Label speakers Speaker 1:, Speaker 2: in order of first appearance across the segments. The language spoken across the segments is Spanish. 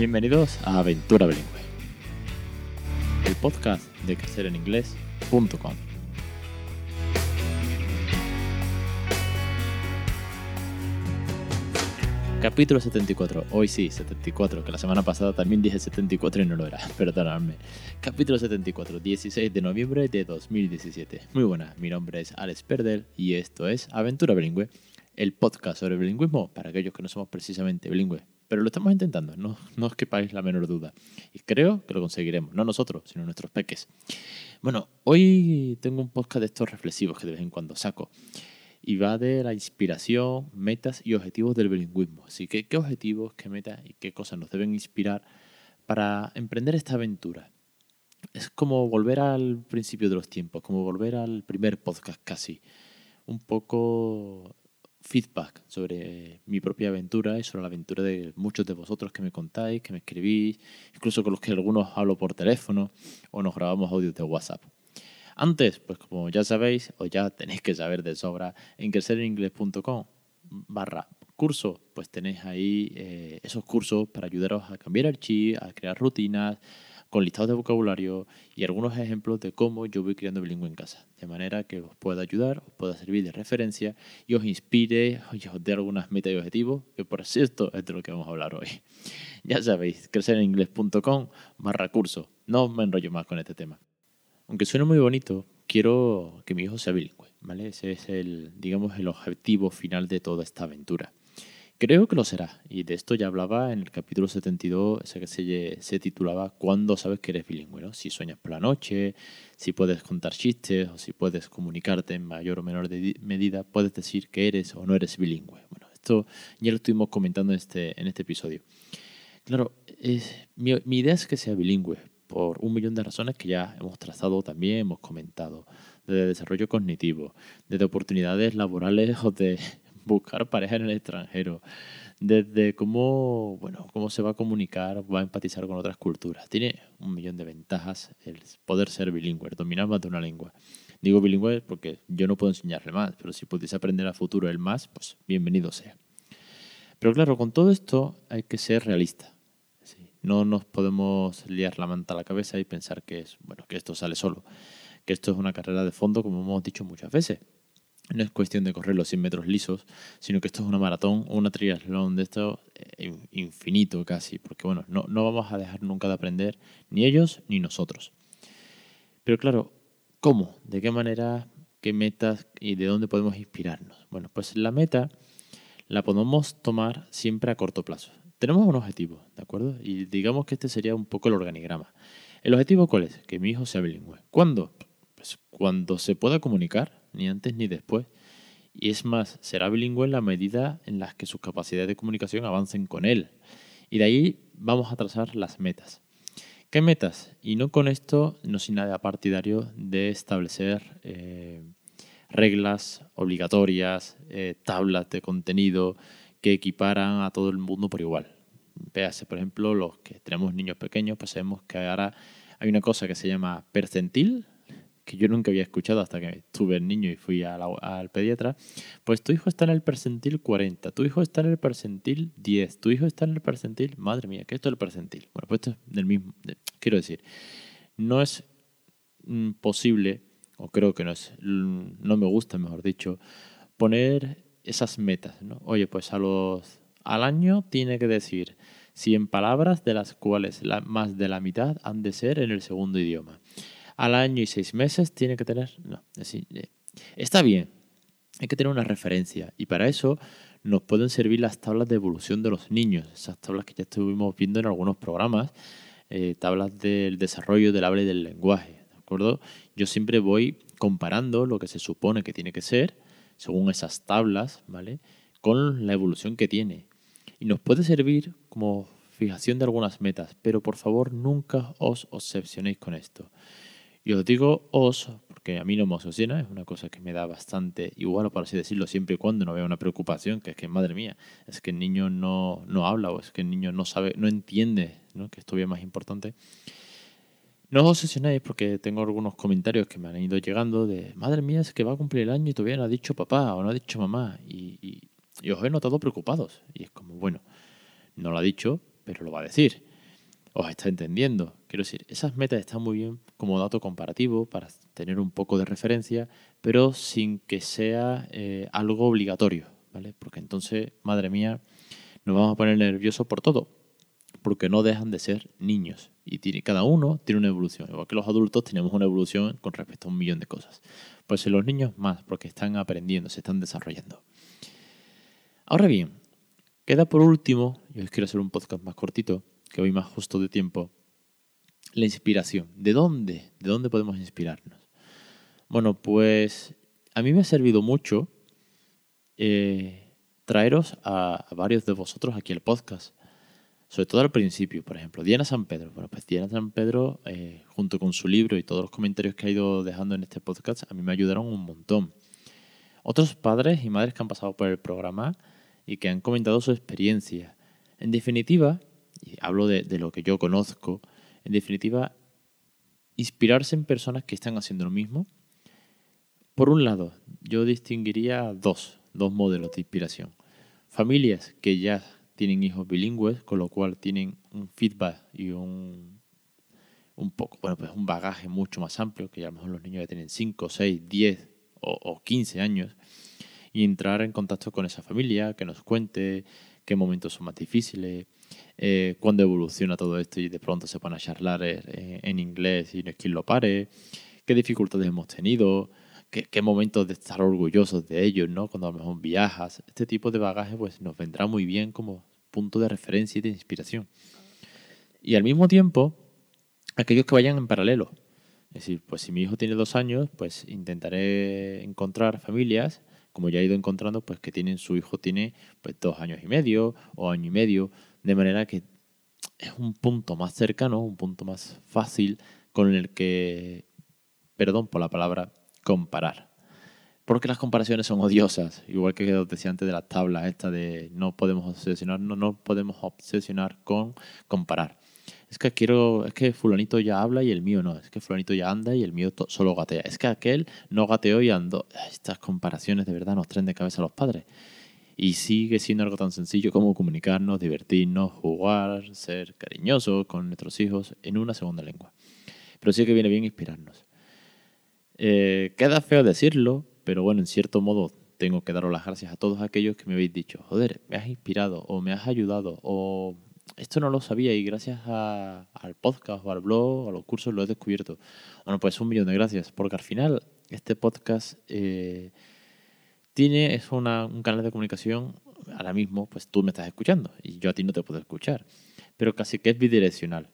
Speaker 1: Bienvenidos a Aventura Bilingüe, el podcast de crecereninglés.com. Capítulo 74, hoy sí, 74, que la semana pasada también dije 74 y no lo era, perdonadme. Capítulo 74, 16 de noviembre de 2017. Muy buenas, mi nombre es Alex Perdel y esto es Aventura Bilingüe, el podcast sobre bilingüismo para aquellos que no somos precisamente bilingües, pero lo estamos intentando, no, os quepáis la menor duda. Y creo que lo conseguiremos, no nosotros, sino nuestros peques. Bueno, hoy tengo un podcast de estos reflexivos que de vez en cuando saco y va de la inspiración, metas y objetivos del bilingüismo. Así que, ¿qué objetivos, qué metas y qué cosas nos deben inspirar para emprender esta aventura? Es como volver al principio de los tiempos, como volver al primer podcast casi. Un poco feedback sobre mi propia aventura y sobre la aventura de muchos de vosotros que me contáis, que me escribís, incluso con los que algunos hablo por teléfono o nos grabamos audios de WhatsApp. Antes, pues como ya sabéis, o ya tenéis que saber de sobra, en crecereningles.com barra curso, pues tenéis ahí eh, esos cursos para ayudaros a cambiar el chip, a crear rutinas, con listados de vocabulario y algunos ejemplos de cómo yo voy creando bilingüe en casa, de manera que os pueda ayudar, os pueda servir de referencia y os inspire y os dé algunas metas y objetivos, que por cierto es de lo que vamos a hablar hoy. Ya sabéis, crecereningles.com barra curso. No me enrollo más con este tema. Aunque suene muy bonito, quiero que mi hijo sea bilingüe, ¿vale? Ese es el, digamos, el objetivo final de toda esta aventura. Creo que lo será, y de esto ya hablaba en el capítulo 72, ese que se, titulaba ¿Cuándo sabes que eres bilingüe? Si sueñas por la noche, si puedes contar chistes o si puedes comunicarte en mayor o menor medida, puedes decir que eres o no eres bilingüe. Bueno, esto ya lo estuvimos comentando en este, en este episodio. Claro, mi, mi idea es que sea bilingüe, por un millón de razones que ya hemos trazado también, hemos comentado, desde desarrollo cognitivo, desde oportunidades laborales o de buscar pareja en el extranjero, desde cómo, bueno, cómo se va a comunicar, va a empatizar con otras culturas. Tiene un millón de ventajas el poder ser bilingüe, dominar más de una lengua. Digo bilingüe porque yo no puedo enseñarle más, pero si pudiese aprender a futuro el más, pues bienvenido sea. Pero claro, con todo esto hay que ser realista. No nos podemos liar la manta a la cabeza y pensar que, es, bueno, que esto sale solo, que esto es una carrera de fondo, como hemos dicho muchas veces. No es cuestión de correr los 100 metros lisos, sino que esto es una maratón o una triatlón de esto eh, infinito casi, porque bueno, no, no vamos a dejar nunca de aprender, ni ellos ni nosotros. Pero claro, ¿cómo? ¿De qué manera? ¿Qué metas y de dónde podemos inspirarnos? Bueno, pues la meta la podemos tomar siempre a corto plazo tenemos un objetivo, ¿de acuerdo? Y digamos que este sería un poco el organigrama. ¿El objetivo cuál es? Que mi hijo sea bilingüe. ¿Cuándo? Pues cuando se pueda comunicar, ni antes ni después. Y es más, será bilingüe en la medida en las que sus capacidades de comunicación avancen con él. Y de ahí vamos a trazar las metas. ¿Qué metas? Y no con esto, no sin nada partidario de establecer eh, reglas obligatorias, eh, tablas de contenido, que equiparan a todo el mundo por igual. Véase, por ejemplo, los que tenemos niños pequeños, pues sabemos que ahora hay una cosa que se llama percentil, que yo nunca había escuchado hasta que tuve el niño y fui al pediatra. Pues tu hijo está en el percentil 40, tu hijo está en el percentil 10, tu hijo está en el percentil, madre mía, ¿qué es esto del percentil? Bueno, pues esto es del mismo, quiero decir, no es mm, posible, o creo que no es, no me gusta, mejor dicho, poner esas metas, ¿no? Oye, pues a los, al año tiene que decir 100 palabras, de las cuales más de la mitad han de ser en el segundo idioma. Al año y seis meses tiene que tener... No, así, eh, está bien, hay que tener una referencia y para eso nos pueden servir las tablas de evolución de los niños, esas tablas que ya estuvimos viendo en algunos programas, eh, tablas del desarrollo del habla y del lenguaje, ¿de acuerdo? Yo siempre voy comparando lo que se supone que tiene que ser según esas tablas, ¿vale? Con la evolución que tiene. Y nos puede servir como fijación de algunas metas, pero por favor nunca os obsesionéis con esto. Y os digo os, porque a mí no me obsesiona, es una cosa que me da bastante igual, por así decirlo, siempre y cuando no vea una preocupación, que es que, madre mía, es que el niño no, no habla o es que el niño no sabe, no entiende ¿no? que esto es más importante. No os obsesionéis porque tengo algunos comentarios que me han ido llegando de, madre mía, es que va a cumplir el año y todavía no ha dicho papá o no ha dicho mamá. Y, os he notado preocupados. Y es como, bueno, no lo ha dicho, pero lo va a decir. Os está entendiendo. Quiero decir, esas metas están muy bien como dato comparativo para tener un poco de referencia, pero sin que sea eh, algo obligatorio, ¿vale? Porque entonces, madre mía, nos vamos a poner nerviosos por todo, porque no dejan de ser niños y tiene, cada uno tiene una evolución, igual que los adultos tenemos una evolución con respecto a un millón de cosas. Pues en los niños más, porque están aprendiendo, se están desarrollando. Ahora bien, queda por último, yo os quiero hacer un podcast más cortito, que voy más justo de tiempo, la inspiración. ¿De dónde? ¿De dónde podemos inspirarnos? Bueno, pues a mí me ha servido mucho eh, traeros a, varios de vosotros aquí el podcast. Sobre todo al principio, por ejemplo, Diana San Pedro. Bueno, pues Diana San Pedro, eh, junto con su libro y todos los comentarios que ha ido dejando en este podcast, a mí me ayudaron un montón. Otros padres y madres que han pasado por el programa y que han comentado su experiencia. En definitiva, hablo de, lo que yo conozco, en definitiva, inspirarse en personas que están haciendo lo mismo. Por un lado, yo distinguiría dos, dos modelos de inspiración. Familias que ya tienen hijos bilingües, con lo cual tienen un feedback y un, un poco, bueno, pues un bagaje mucho más amplio, que a lo mejor los niños ya tienen 5, 6, 10 o, o 15 años, y entrar en contacto con esa familia, que nos cuente qué momentos son más difíciles, eh, cuándo evoluciona todo esto y de pronto se van a charlar eh, en inglés y no es quien lo pare, qué dificultades hemos tenido, qué, momentos de estar orgullosos de ellos, ¿no? Cuando a lo mejor viajas. Este tipo de bagaje pues nos vendrá muy bien como punto de referencia y de inspiración. Y al mismo tiempo, aquellos que vayan en paralelo. Es decir, pues si mi hijo tiene dos años, pues intentaré encontrar familias como ya he ido encontrando, pues que tienen su hijo tiene pues dos años y medio o año y medio, de manera que es un punto más cercano, un punto más fácil con el que, perdón por la palabra, comparar. Porque las comparaciones son odiosas, igual que os decía antes de las tablas, esta de no podemos obsesionarnos, no podemos obsesionar con comparar es que quiero, es que fulanito ya habla y el mío no, es que fulanito ya anda y el mío solo gatea, es que aquel no gateó y andó. Estas comparaciones de verdad nos traen de cabeza a los padres. Y sigue siendo algo tan sencillo como comunicarnos, divertirnos, jugar, ser cariñosos con nuestros hijos en una segunda lengua. Pero sí que viene bien inspirarnos. Eh, queda feo decirlo, pero bueno, en cierto modo tengo que daros las gracias a todos aquellos que me habéis dicho, joder, me has inspirado o me has ayudado o esto no lo sabía y gracias al podcast o al blog o a los cursos lo he descubierto. Bueno, pues un millón de gracias, porque al final este podcast eh, tiene, es un canal de comunicación, ahora mismo pues tú me estás escuchando y yo a ti no te puedo escuchar, pero casi que es bidireccional.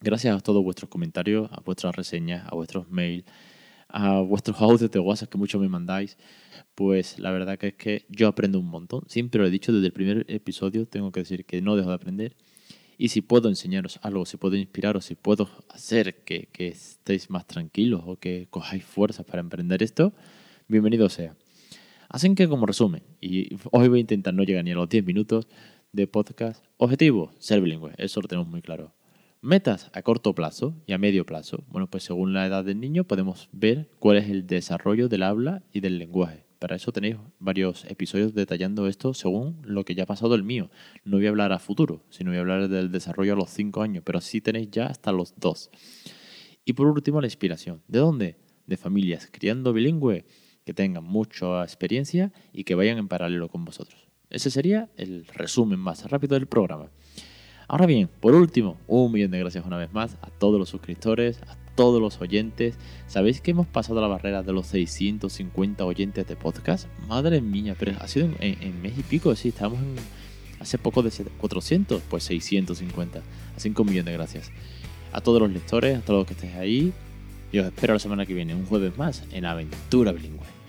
Speaker 1: Gracias a todos vuestros comentarios, a vuestras reseñas, a vuestros mails, a vuestros audios de WhatsApp que mucho me mandáis, pues la verdad que es que yo aprendo un montón. Siempre lo he dicho desde el primer episodio, tengo que decir que no dejo de aprender. Y si puedo enseñaros algo, si puedo inspiraros, si puedo hacer que, que estéis más tranquilos o que cojáis fuerzas para emprender esto, bienvenido sea. Así que como resumen, y hoy voy a intentar no llegar ni a los 10 minutos de podcast, objetivo, ser bilingüe, eso lo tenemos muy claro. Metas a corto plazo y a medio plazo. Bueno, pues según la edad del niño podemos ver cuál es el desarrollo del habla y del lenguaje. Para eso tenéis varios episodios detallando esto según lo que ya ha pasado el mío. No voy a hablar a futuro, sino voy a hablar del desarrollo a los 5 años, pero sí tenéis ya hasta los 2. Y por último, la inspiración. ¿De dónde? De familias criando bilingüe que tengan mucha experiencia y que vayan en paralelo con vosotros. Ese sería el resumen más rápido del programa. Ahora bien, por último, un millón de gracias una vez más a todos los suscriptores, a todos los oyentes. ¿Sabéis que hemos pasado la barrera de los 650 oyentes de podcast? Madre mía, pero ha sido en, mes y pico, sí, estábamos en, hace poco de 400, pues 650. Así que un millón de gracias. A todos los lectores, a todos los que estéis ahí. Y os espero la semana que viene, un jueves más, en Aventura Bilingüe.